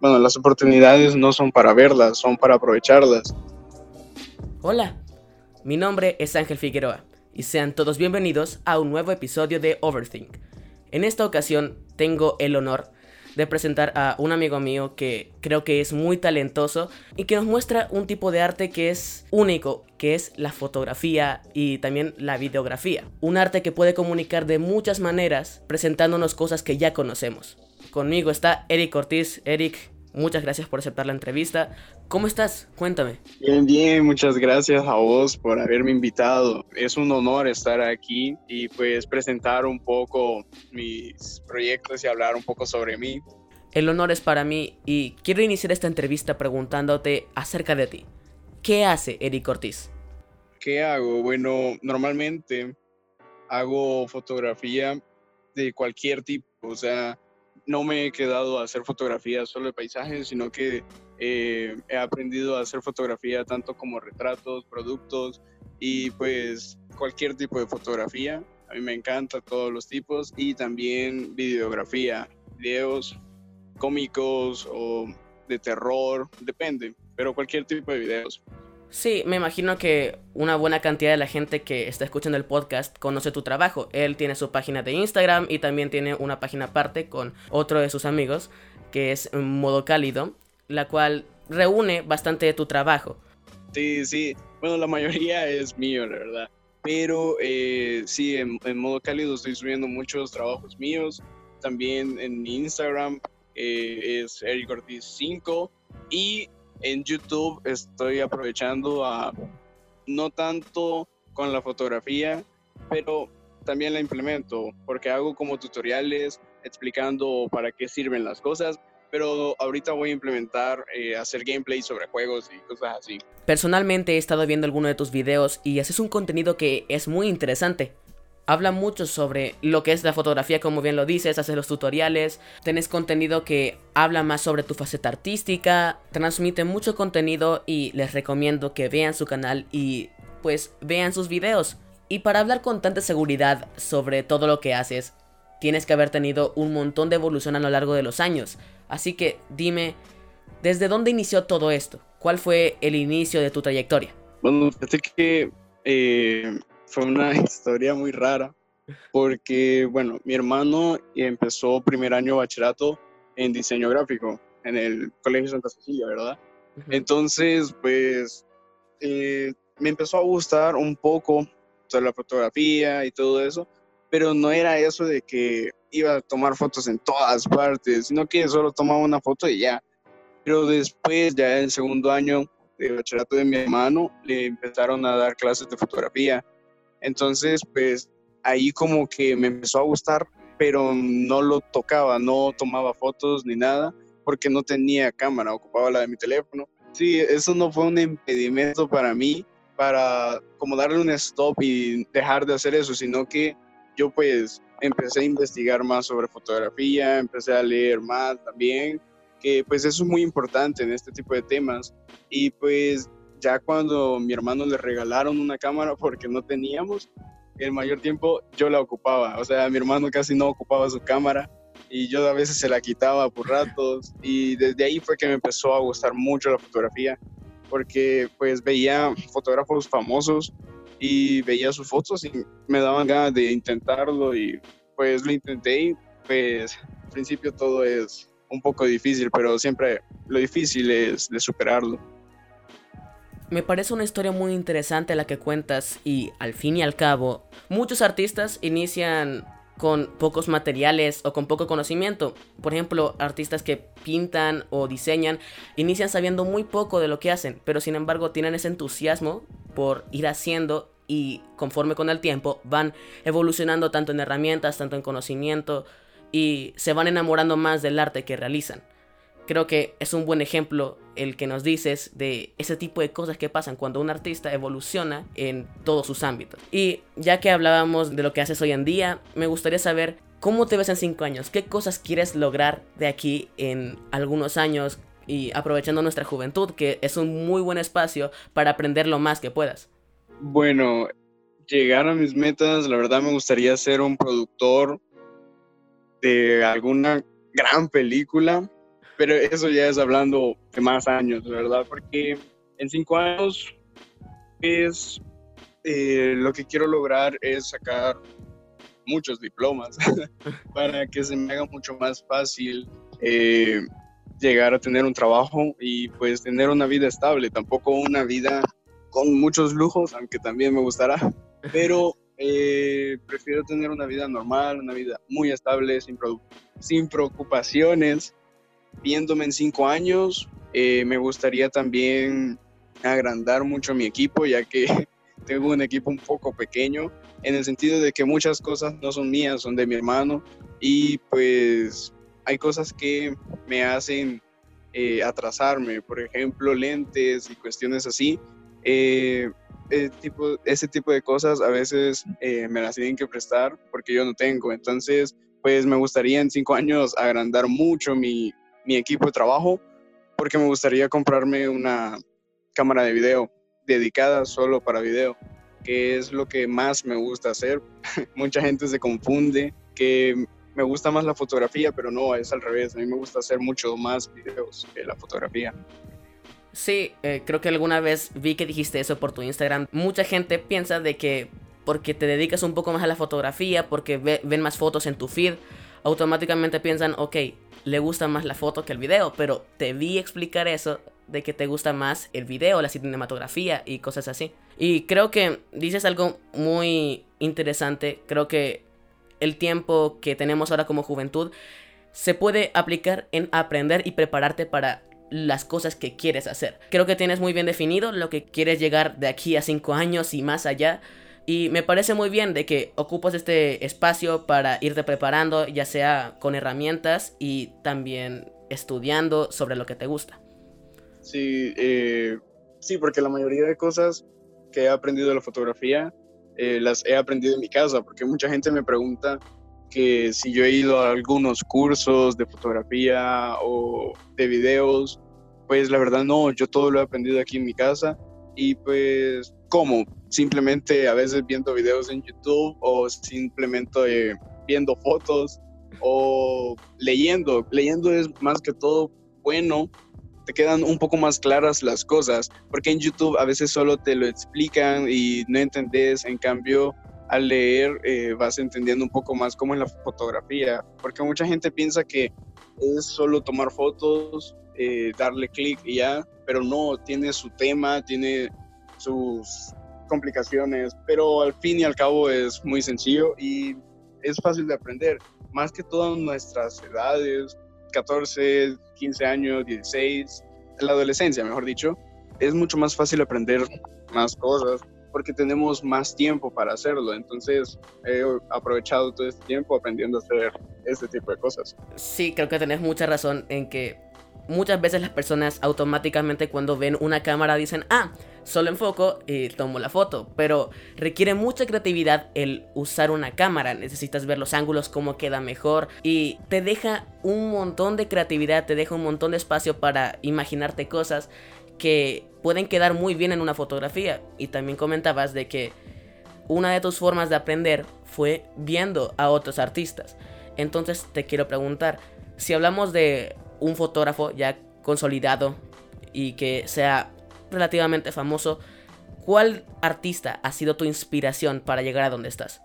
bueno, las oportunidades no son para verlas, son para aprovecharlas. Hola, mi nombre es Ángel Figueroa y sean todos bienvenidos a un nuevo episodio de Overthink. En esta ocasión tengo el honor de presentar a un amigo mío que creo que es muy talentoso y que nos muestra un tipo de arte que es único, que es la fotografía y también la videografía. Un arte que puede comunicar de muchas maneras presentándonos cosas que ya conocemos. Conmigo está Eric Ortiz. Eric, muchas gracias por aceptar la entrevista. ¿Cómo estás? Cuéntame. Bien, bien, muchas gracias a vos por haberme invitado. Es un honor estar aquí y pues presentar un poco mis proyectos y hablar un poco sobre mí. El honor es para mí y quiero iniciar esta entrevista preguntándote acerca de ti. ¿Qué hace Eric Ortiz? ¿Qué hago? Bueno, normalmente hago fotografía de cualquier tipo, o sea, no me he quedado a hacer fotografías solo de paisajes, sino que eh, he aprendido a hacer fotografía tanto como retratos, productos y pues cualquier tipo de fotografía. A mí me encanta todos los tipos y también videografía, videos cómicos o de terror, depende, pero cualquier tipo de videos. Sí, me imagino que una buena cantidad de la gente que está escuchando el podcast conoce tu trabajo. Él tiene su página de Instagram y también tiene una página aparte con otro de sus amigos, que es Modo Cálido, la cual reúne bastante de tu trabajo. Sí, sí. Bueno, la mayoría es mío, la verdad. Pero eh, sí, en, Modo Cálido estoy subiendo muchos trabajos míos. También en Instagram eh, es Eric Ortiz 5 y en YouTube estoy aprovechando a no tanto con la fotografía, pero también la implemento porque hago como tutoriales explicando para qué sirven las cosas, pero ahorita voy a implementar eh, hacer gameplay sobre juegos y cosas así. Personalmente he estado viendo alguno de tus videos y haces un contenido que es muy interesante habla mucho sobre lo que es la fotografía, como bien lo dices, haces los tutoriales, tenés contenido que habla más sobre tu faceta artística, transmite mucho contenido y les recomiendo que vean su canal y pues vean sus videos. Y para hablar con tanta seguridad sobre todo lo que haces, tienes que haber tenido un montón de evolución a lo largo de los años. Así que dime, ¿desde dónde inició todo esto? ¿Cuál fue el inicio de tu trayectoria? Bueno, fíjate que eh, fue una historia muy rara porque, bueno, mi hermano empezó primer año bachillerato en diseño gráfico en el Colegio Santa Cecilia, ¿verdad? Entonces, pues, eh, me empezó a gustar un poco toda la fotografía y todo eso, pero no era eso de que iba a tomar fotos en todas partes, sino que solo tomaba una foto y ya. Pero después, ya en el segundo año de bachillerato de mi hermano, le empezaron a dar clases de fotografía entonces, pues ahí como que me empezó a gustar, pero no lo tocaba, no tomaba fotos ni nada, porque no tenía cámara, ocupaba la de mi teléfono. Sí, eso no fue un impedimento para mí, para como darle un stop y dejar de hacer eso, sino que yo pues empecé a investigar más sobre fotografía, empecé a leer más también, que pues eso es muy importante en este tipo de temas. Y pues ya cuando mi hermano le regalaron una cámara porque no teníamos, el mayor tiempo yo la ocupaba. O sea, mi hermano casi no ocupaba su cámara y yo a veces se la quitaba por ratos y desde ahí fue que me empezó a gustar mucho la fotografía porque pues veía fotógrafos famosos y veía sus fotos y me daban ganas de intentarlo y pues lo intenté y pues al principio todo es un poco difícil, pero siempre lo difícil es de superarlo. Me parece una historia muy interesante la que cuentas y al fin y al cabo, muchos artistas inician con pocos materiales o con poco conocimiento. Por ejemplo, artistas que pintan o diseñan inician sabiendo muy poco de lo que hacen, pero sin embargo tienen ese entusiasmo por ir haciendo y conforme con el tiempo van evolucionando tanto en herramientas, tanto en conocimiento y se van enamorando más del arte que realizan. Creo que es un buen ejemplo el que nos dices de ese tipo de cosas que pasan cuando un artista evoluciona en todos sus ámbitos. Y ya que hablábamos de lo que haces hoy en día, me gustaría saber cómo te ves en 5 años, qué cosas quieres lograr de aquí en algunos años y aprovechando nuestra juventud, que es un muy buen espacio para aprender lo más que puedas. Bueno, llegar a mis metas, la verdad me gustaría ser un productor de alguna gran película pero eso ya es hablando de más años, ¿verdad? Porque en cinco años es eh, lo que quiero lograr es sacar muchos diplomas para que se me haga mucho más fácil eh, llegar a tener un trabajo y pues tener una vida estable, tampoco una vida con muchos lujos, aunque también me gustará, pero eh, prefiero tener una vida normal, una vida muy estable, sin, sin preocupaciones. Viéndome en cinco años, eh, me gustaría también agrandar mucho mi equipo, ya que tengo un equipo un poco pequeño, en el sentido de que muchas cosas no son mías, son de mi hermano, y pues hay cosas que me hacen eh, atrasarme, por ejemplo, lentes y cuestiones así. Eh, ese, tipo, ese tipo de cosas a veces eh, me las tienen que prestar porque yo no tengo. Entonces, pues me gustaría en cinco años agrandar mucho mi, mi equipo de trabajo porque me gustaría comprarme una cámara de video dedicada solo para video, que es lo que más me gusta hacer. Mucha gente se confunde que me gusta más la fotografía, pero no, es al revés. A mí me gusta hacer mucho más videos que la fotografía. Sí, eh, creo que alguna vez vi que dijiste eso por tu Instagram. Mucha gente piensa de que porque te dedicas un poco más a la fotografía, porque ven más fotos en tu feed, automáticamente piensan, ok, le gusta más la foto que el video, pero te vi explicar eso de que te gusta más el video, la cinematografía y cosas así. Y creo que dices algo muy interesante, creo que el tiempo que tenemos ahora como juventud se puede aplicar en aprender y prepararte para las cosas que quieres hacer. Creo que tienes muy bien definido lo que quieres llegar de aquí a 5 años y más allá. Y me parece muy bien de que ocupas este espacio para irte preparando, ya sea con herramientas y también estudiando sobre lo que te gusta. Sí, eh, sí, porque la mayoría de cosas que he aprendido de la fotografía eh, las he aprendido en mi casa, porque mucha gente me pregunta que si yo he ido a algunos cursos de fotografía o de videos, pues la verdad no, yo todo lo he aprendido aquí en mi casa y pues ¿cómo? Simplemente a veces viendo videos en YouTube o simplemente eh, viendo fotos o leyendo. Leyendo es más que todo bueno te quedan un poco más claras las cosas, porque en YouTube a veces solo te lo explican y no entendés, en cambio al leer eh, vas entendiendo un poco más cómo es la fotografía, porque mucha gente piensa que es solo tomar fotos, eh, darle clic y ya, pero no, tiene su tema, tiene sus complicaciones, pero al fin y al cabo es muy sencillo y es fácil de aprender, más que todas nuestras edades, 14, 15 años, 16, en la adolescencia, mejor dicho, es mucho más fácil aprender más cosas porque tenemos más tiempo para hacerlo. Entonces he aprovechado todo este tiempo aprendiendo a hacer este tipo de cosas. Sí, creo que tenés mucha razón en que muchas veces las personas automáticamente cuando ven una cámara dicen, ah, solo enfoco y tomo la foto. Pero requiere mucha creatividad el usar una cámara. Necesitas ver los ángulos, cómo queda mejor. Y te deja un montón de creatividad, te deja un montón de espacio para imaginarte cosas que pueden quedar muy bien en una fotografía. Y también comentabas de que una de tus formas de aprender fue viendo a otros artistas. Entonces te quiero preguntar, si hablamos de un fotógrafo ya consolidado y que sea relativamente famoso, ¿cuál artista ha sido tu inspiración para llegar a donde estás?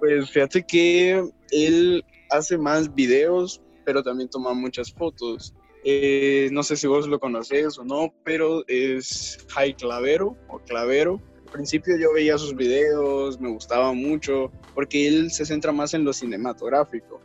Pues fíjate que él hace más videos, pero también toma muchas fotos. Eh, no sé si vos lo conoces o no, pero es Jai Clavero o Clavero. Al principio yo veía sus videos, me gustaba mucho, porque él se centra más en lo cinematográfico,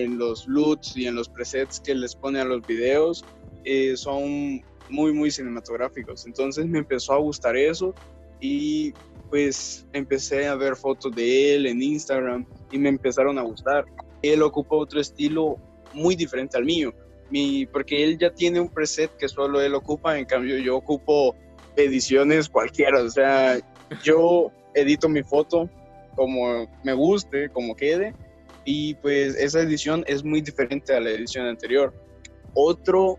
en los LUTs y en los presets que les pone a los videos. Eh, son muy, muy cinematográficos. Entonces me empezó a gustar eso y pues empecé a ver fotos de él en Instagram y me empezaron a gustar. Él ocupa otro estilo muy diferente al mío, mi, porque él ya tiene un preset que solo él ocupa, en cambio yo ocupo ediciones cualquiera, o sea, yo edito mi foto como me guste, como quede, y pues esa edición es muy diferente a la edición anterior. Otro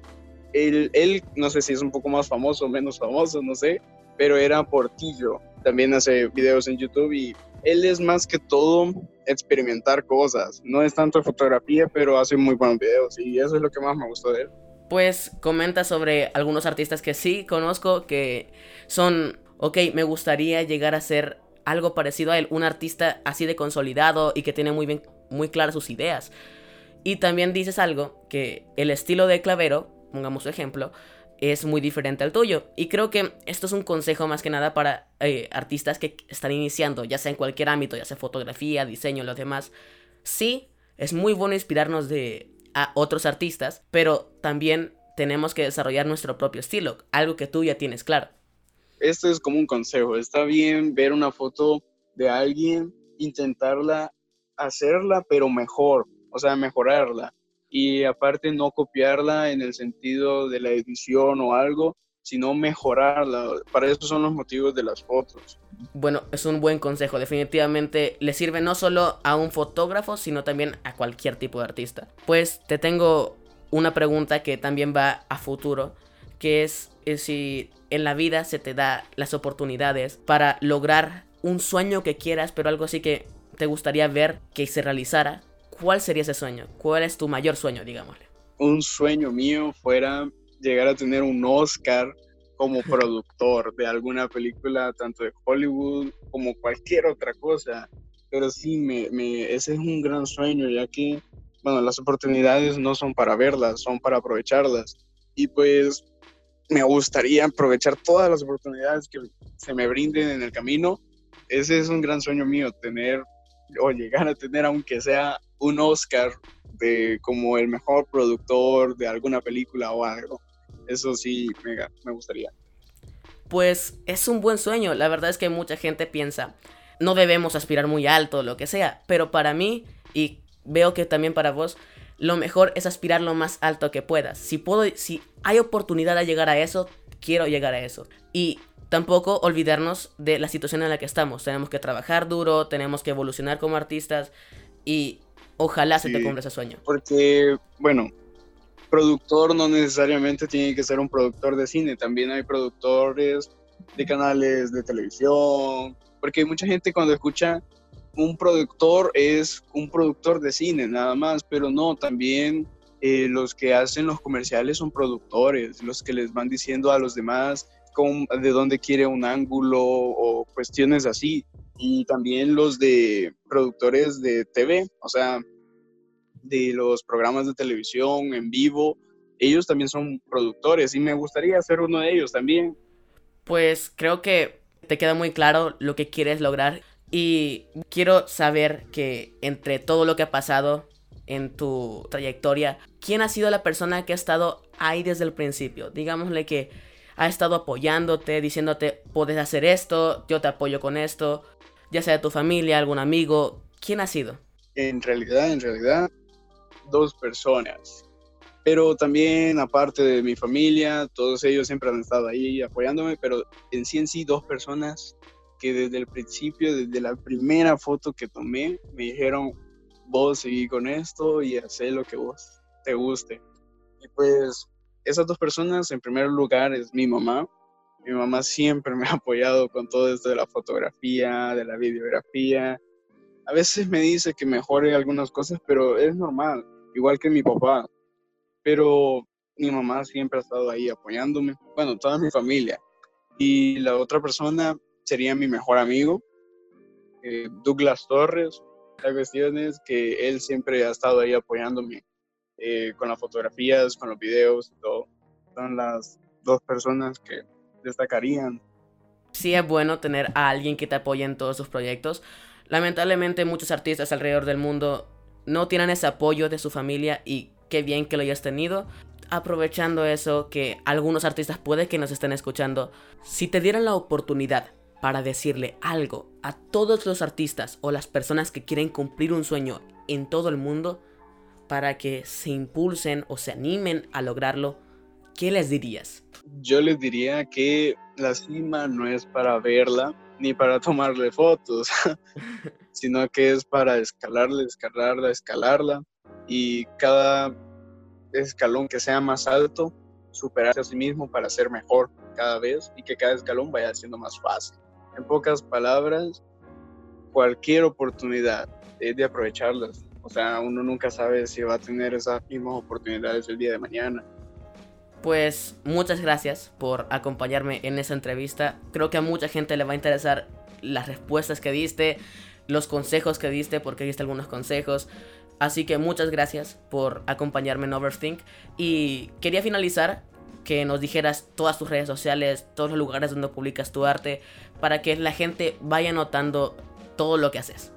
él, no sé si es un poco más famoso o menos famoso, no sé, pero era Portillo. También hace videos en YouTube y él es más que todo experimentar cosas. No es tanto fotografía, pero hace muy buenos videos y eso es lo que más me gustó de él. pues comenta sobre algunos artistas que sí conozco que son, ok, me gustaría llegar a ser algo parecido a él, un artista así de consolidado y que tiene muy bien, muy claras sus ideas. Y también dices algo que el estilo de Clavero, pongamos su ejemplo, es muy diferente al tuyo. Y creo que esto es un consejo más que nada para eh, artistas que están iniciando, ya sea en cualquier ámbito, ya sea fotografía, diseño, los demás. Sí, es muy bueno inspirarnos de otros artistas, pero también tenemos que desarrollar nuestro propio estilo, algo que tú ya tienes claro. Esto es como un consejo, está bien ver una foto de alguien, intentarla hacerla, pero mejor, o sea, mejorarla. Y aparte no copiarla en el sentido de la edición o algo, sino mejorarla. Para eso son los motivos de las fotos. Bueno, es un buen consejo. Definitivamente le sirve no solo a un fotógrafo, sino también a cualquier tipo de artista. Pues te tengo una pregunta que también va a futuro, que es, si en la vida se te da las oportunidades para lograr un sueño que quieras, pero algo así que te gustaría ver que se realizara, ¿cuál sería ese sueño? ¿Cuál es tu mayor sueño, digámosle? Un sueño mío fuera llegar a tener un Oscar como productor de alguna película, tanto de Hollywood como cualquier otra cosa. Pero sí, me, ese es un gran sueño, ya que, bueno, las oportunidades no son para verlas, son para aprovecharlas. Y pues me gustaría aprovechar todas las oportunidades que se me brinden en el camino. Ese es un gran sueño mío, tener o llegar a tener, aunque sea un Oscar de como el mejor productor de alguna película o algo. Eso sí, me gustaría. Pues es un buen sueño. La verdad es que mucha gente piensa, no debemos aspirar muy alto, lo que sea. Pero para mí, y veo que también para vos, lo mejor es aspirar lo más alto que puedas. Si puedo, si hay oportunidad de llegar a eso, quiero llegar a eso. Y tampoco olvidarnos de la situación en la que estamos. Tenemos que trabajar duro, tenemos que evolucionar como artistas y ojalá se te cumpla ese sueño. Porque, bueno, productor no necesariamente tiene que ser un productor de cine, también hay productores de canales de televisión, porque mucha gente cuando escucha un productor es un productor de cine nada más, pero no, también eh, los que hacen los comerciales son productores, los que les van diciendo a los demás de dónde quiere un ángulo o cuestiones así. Y también los de productores de TV, o sea, de los programas de televisión en vivo, ellos también son productores y me gustaría ser uno de ellos también. Pues creo que te queda muy claro lo que quieres lograr y quiero saber que entre todo lo que ha pasado en tu trayectoria, ¿quién ha sido la persona que ha estado ahí desde el principio? Digámosle que ha estado apoyándote, diciéndote, puedes hacer esto, yo te apoyo con esto, ya sea tu familia, algún amigo, ¿quién ha sido? En realidad, en realidad, dos personas. Pero también, aparte de mi familia, todos ellos siempre han estado ahí apoyándome, pero en sí en sí dos personas que desde el principio, desde la primera foto que tomé, me dijeron, vos seguí con esto y haz lo que vos te guste. Y pues esas dos personas, en primer lugar, es mi mamá. Mi mamá siempre me ha apoyado con todo esto de la fotografía, de la videografía. A veces me dice que mejore algunas cosas, pero es normal igual que mi papá. Pero mi mamá siempre ha estado ahí apoyándome, bueno, toda mi familia. Y la otra persona sería mi mejor amigo, eh, Douglas Torres. La cuestión es que él siempre ha estado ahí apoyándome eh, con las fotografías, con los videos todo. Son las dos personas que destacarían. Sí es bueno tener a alguien que te apoye en todos sus proyectos. Lamentablemente muchos artistas alrededor del mundo no tienen ese apoyo de su familia y qué bien que lo hayas tenido. Aprovechando eso, que algunos artistas puede que nos estén escuchando, si te dieran la oportunidad para decirle algo a todos los artistas o las personas que quieren cumplir un sueño en todo el mundo, para que se impulsen o se animen a lograrlo, ¿qué les dirías? Yo les diría que la cima no es para verla ni para tomarle fotos, sino que es para escalarla, escalarla, escalarla y cada escalón que sea más alto, superarse a sí mismo para ser mejor cada vez y que cada escalón vaya siendo más fácil. En pocas palabras, cualquier oportunidad es de aprovecharlas. O sea, uno nunca sabe si va a tener esas mismas oportunidades el día de mañana. Pues muchas gracias por acompañarme en esa entrevista. Creo que a mucha gente le va a interesar las respuestas que diste, los consejos que diste, porque diste algunos consejos. Así que muchas gracias por acompañarme en Overthink. Y quería finalizar que nos dijeras todas tus redes sociales, todos los lugares donde publicas tu arte, para que la gente vaya notando todo lo que haces.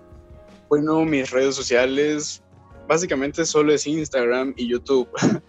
Bueno, mis redes sociales básicamente solo es Instagram y YouTube.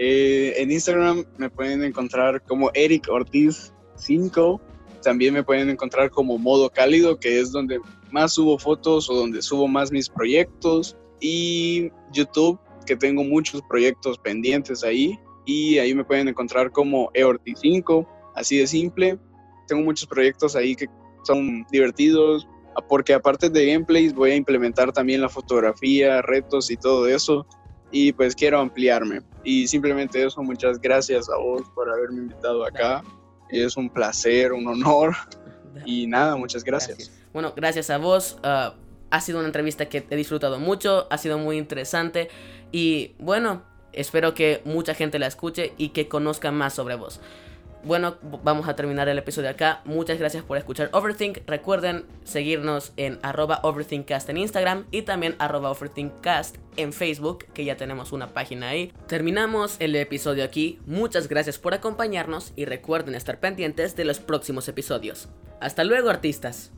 Eh, en Instagram me pueden encontrar como Eric Ortiz 5. También me pueden encontrar como Modo Cálido, que es donde más subo fotos o donde subo más mis proyectos. Y YouTube, que tengo muchos proyectos pendientes ahí. Y ahí me pueden encontrar como Eortiz 5, así de simple. Tengo muchos proyectos ahí que son divertidos, porque aparte de gameplays voy a implementar también la fotografía, retos y todo eso y pues quiero ampliarme. Y simplemente eso, muchas gracias a vos por haberme invitado acá. Es un placer, un honor. Y nada, muchas gracias. Bueno, gracias a vos. Ah, ha sido una entrevista que he disfrutado mucho, ha sido muy interesante y bueno, espero que mucha gente la escuche y que conozca más sobre vos. Bueno, vamos a terminar el episodio acá. Muchas gracias por escuchar Overthink. Recuerden seguirnos en overthinkcast en Instagram y también overthinkcast en Facebook, que ya tenemos una página ahí. Terminamos el episodio aquí. Muchas gracias por acompañarnos y recuerden estar pendientes de los próximos episodios. Hasta luego, artistas.